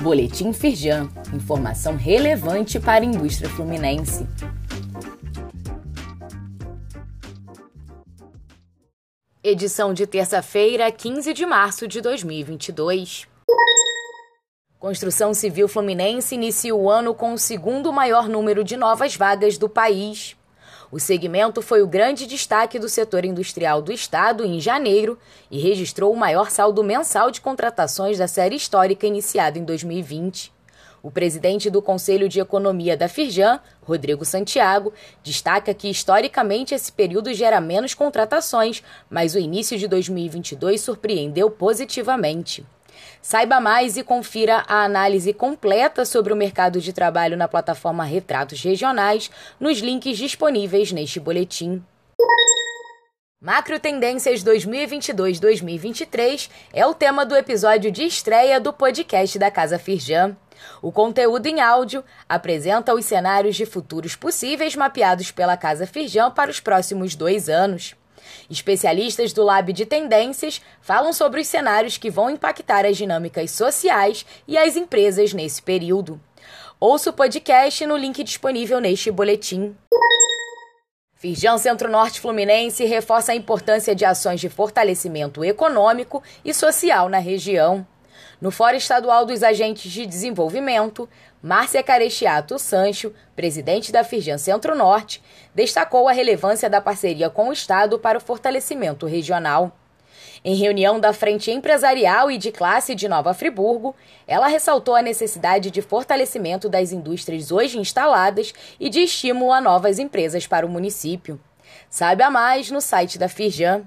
Boletim Firjan, informação relevante para a indústria fluminense. Edição de terça-feira, 15 de março de 2022. Construção Civil Fluminense inicia o ano com o segundo maior número de novas vagas do país. O segmento foi o grande destaque do setor industrial do estado em janeiro e registrou o maior saldo mensal de contratações da série histórica iniciada em 2020. O presidente do Conselho de Economia da Firjan, Rodrigo Santiago, destaca que historicamente esse período gera menos contratações, mas o início de 2022 surpreendeu positivamente. Saiba mais e confira a análise completa sobre o mercado de trabalho na plataforma Retratos Regionais nos links disponíveis neste boletim. Macro Tendências 2022-2023 é o tema do episódio de estreia do podcast da Casa Firjan. O conteúdo em áudio apresenta os cenários de futuros possíveis mapeados pela Casa Firjan para os próximos dois anos. Especialistas do Lab de Tendências falam sobre os cenários que vão impactar as dinâmicas sociais e as empresas nesse período. Ouça o podcast no link disponível neste boletim. Firjan Centro-Norte Fluminense reforça a importância de ações de fortalecimento econômico e social na região. No Fórum Estadual dos Agentes de Desenvolvimento, Márcia Carechiato Sancho, presidente da Firjan Centro-Norte, destacou a relevância da parceria com o Estado para o fortalecimento regional. Em reunião da Frente Empresarial e de Classe de Nova Friburgo, ela ressaltou a necessidade de fortalecimento das indústrias hoje instaladas e de estímulo a novas empresas para o município. Saiba mais no site da Firjan.